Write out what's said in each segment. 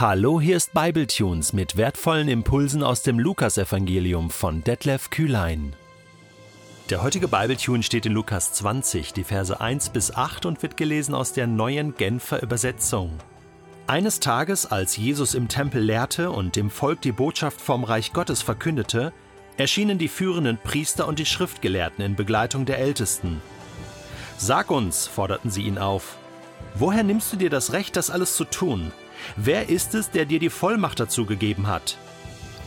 Hallo, hier ist Bibletunes mit wertvollen Impulsen aus dem Lukasevangelium von Detlef Kühlein. Der heutige Bibletune steht in Lukas 20, die Verse 1 bis 8 und wird gelesen aus der neuen Genfer Übersetzung. Eines Tages, als Jesus im Tempel lehrte und dem Volk die Botschaft vom Reich Gottes verkündete, erschienen die führenden Priester und die Schriftgelehrten in Begleitung der Ältesten. Sag uns, forderten sie ihn auf, woher nimmst du dir das Recht, das alles zu tun? Wer ist es, der dir die Vollmacht dazu gegeben hat?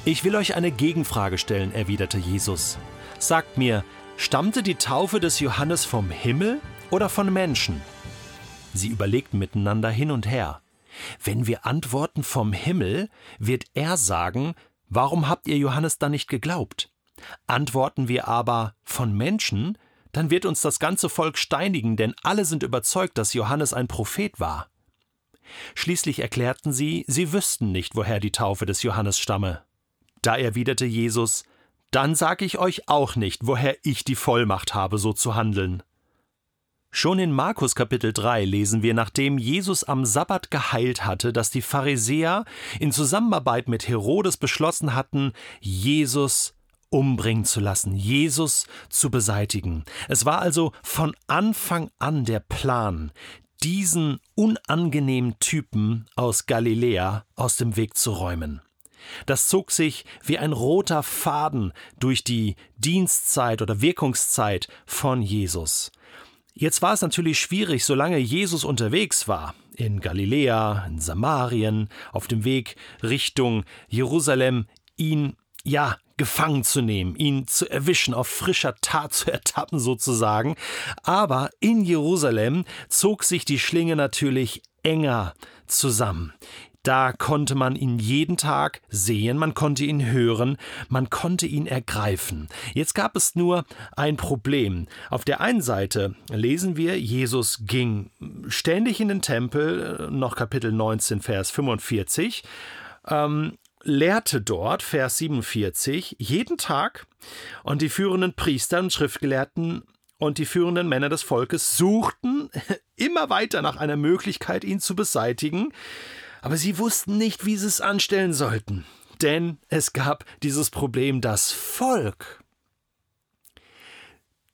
Ich will euch eine Gegenfrage stellen, erwiderte Jesus. Sagt mir, stammte die Taufe des Johannes vom Himmel oder von Menschen? Sie überlegten miteinander hin und her. Wenn wir antworten vom Himmel, wird er sagen, warum habt ihr Johannes dann nicht geglaubt? Antworten wir aber von Menschen, dann wird uns das ganze Volk steinigen, denn alle sind überzeugt, dass Johannes ein Prophet war. Schließlich erklärten sie, sie wüssten nicht, woher die Taufe des Johannes stamme. Da erwiderte Jesus, dann sag ich euch auch nicht, woher ich die Vollmacht habe, so zu handeln. Schon in Markus Kapitel 3 lesen wir, nachdem Jesus am Sabbat geheilt hatte, dass die Pharisäer in Zusammenarbeit mit Herodes beschlossen hatten, Jesus umbringen zu lassen, Jesus zu beseitigen. Es war also von Anfang an der Plan, diesen unangenehmen Typen aus Galiläa aus dem Weg zu räumen. Das zog sich wie ein roter Faden durch die Dienstzeit oder Wirkungszeit von Jesus. Jetzt war es natürlich schwierig, solange Jesus unterwegs war, in Galiläa, in Samarien, auf dem Weg Richtung Jerusalem, ihn ja gefangen zu nehmen, ihn zu erwischen, auf frischer Tat zu ertappen sozusagen. Aber in Jerusalem zog sich die Schlinge natürlich enger zusammen. Da konnte man ihn jeden Tag sehen, man konnte ihn hören, man konnte ihn ergreifen. Jetzt gab es nur ein Problem. Auf der einen Seite lesen wir, Jesus ging ständig in den Tempel, noch Kapitel 19, Vers 45. Ähm, lehrte dort, Vers 47, jeden Tag und die führenden Priester und Schriftgelehrten und die führenden Männer des Volkes suchten immer weiter nach einer Möglichkeit, ihn zu beseitigen, aber sie wussten nicht, wie sie es anstellen sollten, denn es gab dieses Problem, das Volk.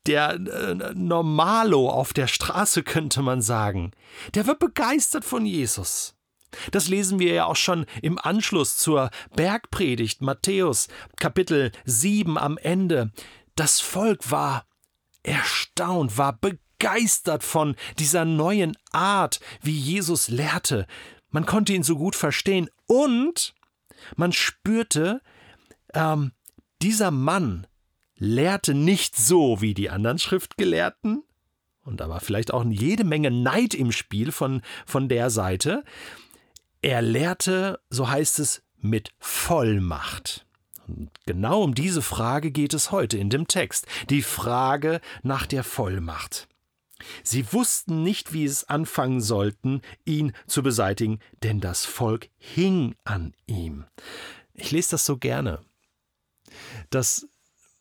Der äh, Normalo auf der Straße könnte man sagen, der wird begeistert von Jesus. Das lesen wir ja auch schon im Anschluss zur Bergpredigt Matthäus Kapitel 7 am Ende. Das Volk war erstaunt, war begeistert von dieser neuen Art, wie Jesus lehrte. Man konnte ihn so gut verstehen und man spürte, ähm, dieser Mann lehrte nicht so wie die anderen Schriftgelehrten, und da war vielleicht auch jede Menge Neid im Spiel von, von der Seite, er lehrte, so heißt es, mit Vollmacht. Und genau um diese Frage geht es heute in dem Text, die Frage nach der Vollmacht. Sie wussten nicht, wie es anfangen sollten, ihn zu beseitigen, denn das Volk hing an ihm. Ich lese das so gerne. Dass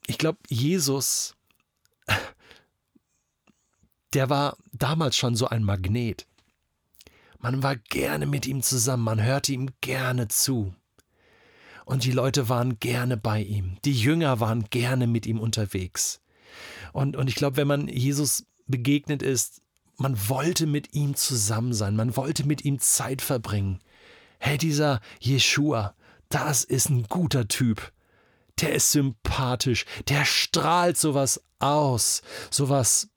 ich glaube, Jesus, der war damals schon so ein Magnet. Man war gerne mit ihm zusammen, man hörte ihm gerne zu. Und die Leute waren gerne bei ihm. Die Jünger waren gerne mit ihm unterwegs. Und, und ich glaube, wenn man Jesus begegnet ist, man wollte mit ihm zusammen sein, man wollte mit ihm Zeit verbringen. Hey, dieser Jeshua, das ist ein guter Typ. Der ist sympathisch, der strahlt sowas aus, sowas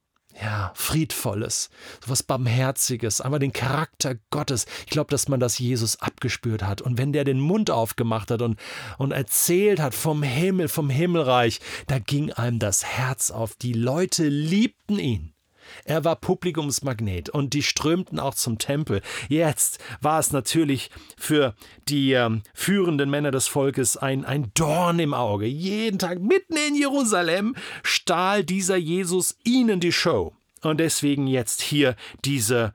ja, Friedvolles, sowas Barmherziges, einmal den Charakter Gottes. Ich glaube, dass man das Jesus abgespürt hat. Und wenn der den Mund aufgemacht hat und, und erzählt hat vom Himmel, vom Himmelreich, da ging einem das Herz auf. Die Leute liebten ihn. Er war Publikumsmagnet und die strömten auch zum Tempel. Jetzt war es natürlich für die ähm, führenden Männer des Volkes ein, ein Dorn im Auge. Jeden Tag mitten in Jerusalem stahl dieser Jesus ihnen die Show. Und deswegen jetzt hier diese,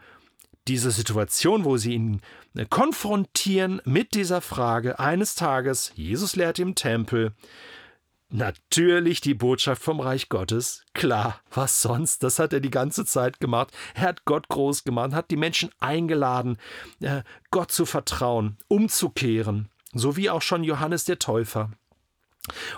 diese Situation, wo sie ihn äh, konfrontieren mit dieser Frage eines Tages, Jesus lehrt im Tempel, Natürlich die Botschaft vom Reich Gottes. Klar, was sonst? Das hat er die ganze Zeit gemacht. Er hat Gott groß gemacht, hat die Menschen eingeladen, äh, Gott zu vertrauen, umzukehren, so wie auch schon Johannes der Täufer.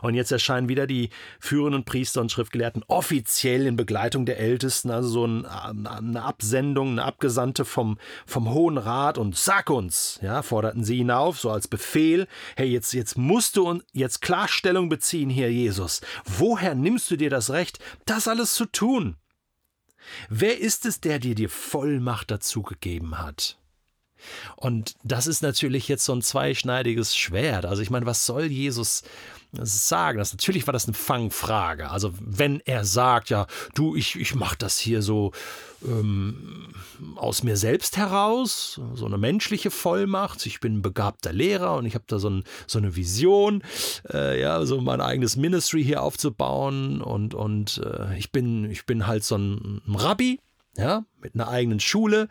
Und jetzt erscheinen wieder die führenden Priester und Schriftgelehrten offiziell in Begleitung der Ältesten, also so eine Absendung, eine Abgesandte vom, vom Hohen Rat und sag uns, ja, forderten sie ihn auf, so als Befehl, hey, jetzt, jetzt musst du jetzt Klarstellung beziehen hier, Jesus. Woher nimmst du dir das Recht, das alles zu tun? Wer ist es, der dir die Vollmacht dazu gegeben hat? Und das ist natürlich jetzt so ein zweischneidiges Schwert. Also ich meine, was soll Jesus sagen. Das, natürlich war das eine Fangfrage. Also wenn er sagt, ja, du, ich, ich mache das hier so ähm, aus mir selbst heraus, so eine menschliche Vollmacht, ich bin ein begabter Lehrer und ich habe da so, ein, so, eine Vision, äh, ja, so mein eigenes Ministry hier aufzubauen und, und äh, ich, bin, ich bin halt so ein Rabbi, ja, mit einer eigenen Schule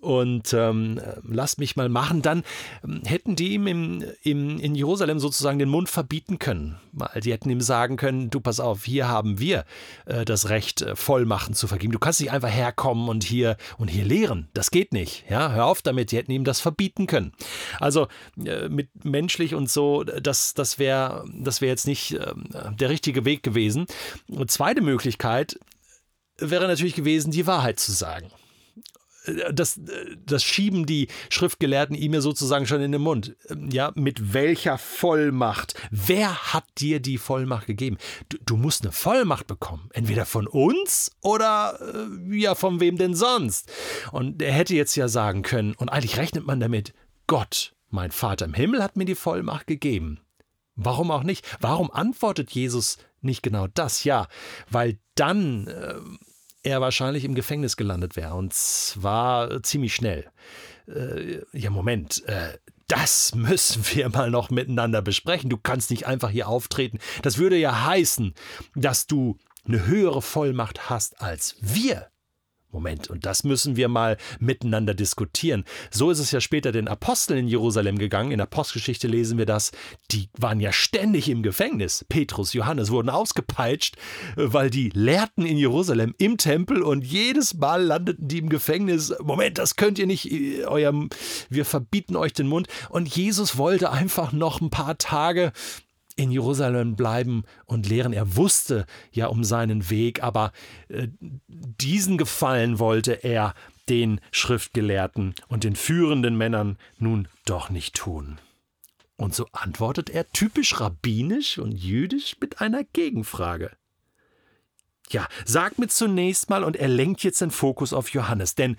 und ähm, lasst mich mal machen, dann ähm, hätten die ihm im, im, in Jerusalem sozusagen den Mund verbieten können. Die hätten ihm sagen können, du pass auf, hier haben wir äh, das Recht, äh, Vollmachten zu vergeben. Du kannst nicht einfach herkommen und hier und hier lehren. Das geht nicht. Ja, hör auf damit, die hätten ihm das verbieten können. Also äh, mit menschlich und so, das, das wäre das wär jetzt nicht äh, der richtige Weg gewesen. Und zweite Möglichkeit, wäre natürlich gewesen, die Wahrheit zu sagen. Das, das schieben die Schriftgelehrten ihm ja sozusagen schon in den Mund. Ja, mit welcher Vollmacht? Wer hat dir die Vollmacht gegeben? Du, du musst eine Vollmacht bekommen. Entweder von uns oder äh, ja, von wem denn sonst? Und er hätte jetzt ja sagen können, und eigentlich rechnet man damit, Gott, mein Vater im Himmel hat mir die Vollmacht gegeben. Warum auch nicht? Warum antwortet Jesus nicht genau das? Ja, weil dann äh, er wahrscheinlich im Gefängnis gelandet wäre. Und zwar ziemlich schnell. Äh, ja, Moment. Äh, das müssen wir mal noch miteinander besprechen. Du kannst nicht einfach hier auftreten. Das würde ja heißen, dass du eine höhere Vollmacht hast als wir. Moment, und das müssen wir mal miteinander diskutieren. So ist es ja später den Aposteln in Jerusalem gegangen. In der Postgeschichte lesen wir das. Die waren ja ständig im Gefängnis. Petrus, Johannes wurden ausgepeitscht, weil die lehrten in Jerusalem im Tempel und jedes Mal landeten die im Gefängnis. Moment, das könnt ihr nicht, eurem, wir verbieten euch den Mund. Und Jesus wollte einfach noch ein paar Tage in Jerusalem bleiben und lehren. Er wusste ja um seinen Weg, aber äh, diesen Gefallen wollte er den Schriftgelehrten und den führenden Männern nun doch nicht tun. Und so antwortet er typisch rabbinisch und jüdisch mit einer Gegenfrage. Ja, sag mir zunächst mal, und er lenkt jetzt den Fokus auf Johannes, denn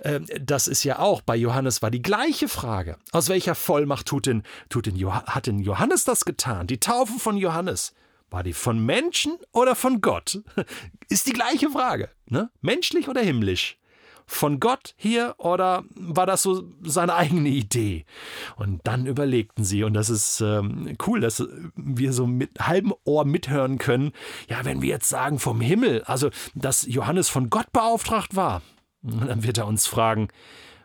äh, das ist ja auch, bei Johannes war die gleiche Frage. Aus welcher Vollmacht tut denn, tut denn, hat denn Johannes das getan? Die Taufe von Johannes. War die von Menschen oder von Gott? Ist die gleiche Frage. Ne? Menschlich oder himmlisch? Von Gott hier oder war das so seine eigene Idee? Und dann überlegten sie, und das ist ähm, cool, dass wir so mit halbem Ohr mithören können, ja, wenn wir jetzt sagen vom Himmel, also dass Johannes von Gott beauftragt war, dann wird er uns fragen,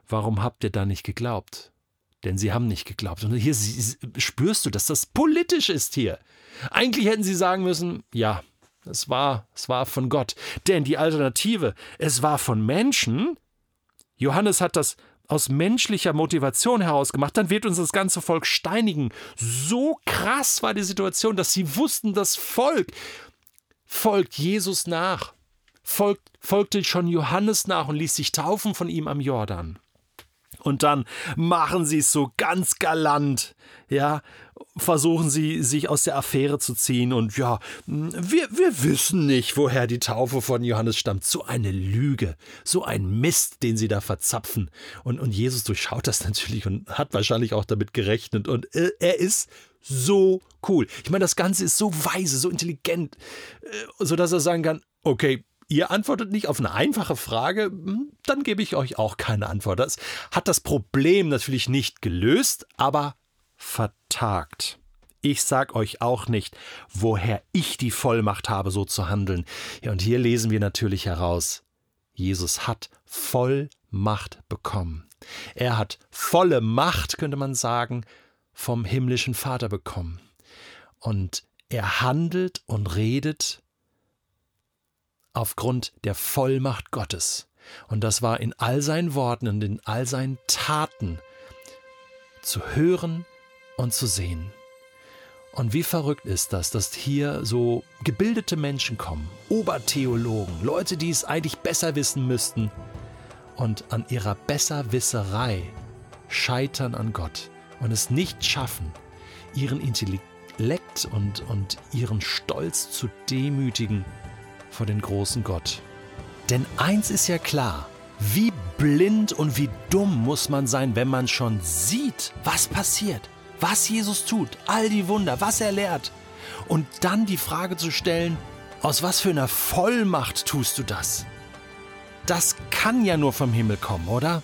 warum habt ihr da nicht geglaubt? Denn sie haben nicht geglaubt. Und hier spürst du, dass das politisch ist hier. Eigentlich hätten sie sagen müssen, ja, es war, es war von Gott. Denn die Alternative, es war von Menschen. Johannes hat das aus menschlicher Motivation heraus gemacht, dann wird uns das ganze Volk steinigen. So krass war die Situation, dass sie wussten, das Volk folgt Jesus nach, folgt, folgte schon Johannes nach und ließ sich taufen von ihm am Jordan. Und dann machen sie es so ganz galant, ja, versuchen sie, sich aus der Affäre zu ziehen und ja, wir, wir wissen nicht, woher die Taufe von Johannes stammt. So eine Lüge, so ein Mist, den sie da verzapfen. Und, und Jesus durchschaut das natürlich und hat wahrscheinlich auch damit gerechnet und äh, er ist so cool. Ich meine, das Ganze ist so weise, so intelligent, äh, sodass er sagen kann, okay, Ihr antwortet nicht auf eine einfache Frage, hm, dann gebe ich euch auch keine Antwort. Das hat das Problem natürlich nicht gelöst, aber vertagt. Ich sag euch auch nicht, woher ich die Vollmacht habe, so zu handeln. Ja, und hier lesen wir natürlich heraus, Jesus hat Vollmacht bekommen. Er hat volle Macht, könnte man sagen, vom himmlischen Vater bekommen. Und Er handelt und redet aufgrund der Vollmacht Gottes. Und das war in all seinen Worten und in all seinen Taten zu hören und zu sehen. Und wie verrückt ist das, dass hier so gebildete Menschen kommen, Obertheologen, Leute, die es eigentlich besser wissen müssten, und an ihrer Besserwisserei scheitern an Gott und es nicht schaffen, ihren Intellekt und, und ihren Stolz zu demütigen vor den großen Gott. Denn eins ist ja klar, wie blind und wie dumm muss man sein, wenn man schon sieht, was passiert, was Jesus tut, all die Wunder, was er lehrt. Und dann die Frage zu stellen, aus was für einer Vollmacht tust du das? Das kann ja nur vom Himmel kommen, oder?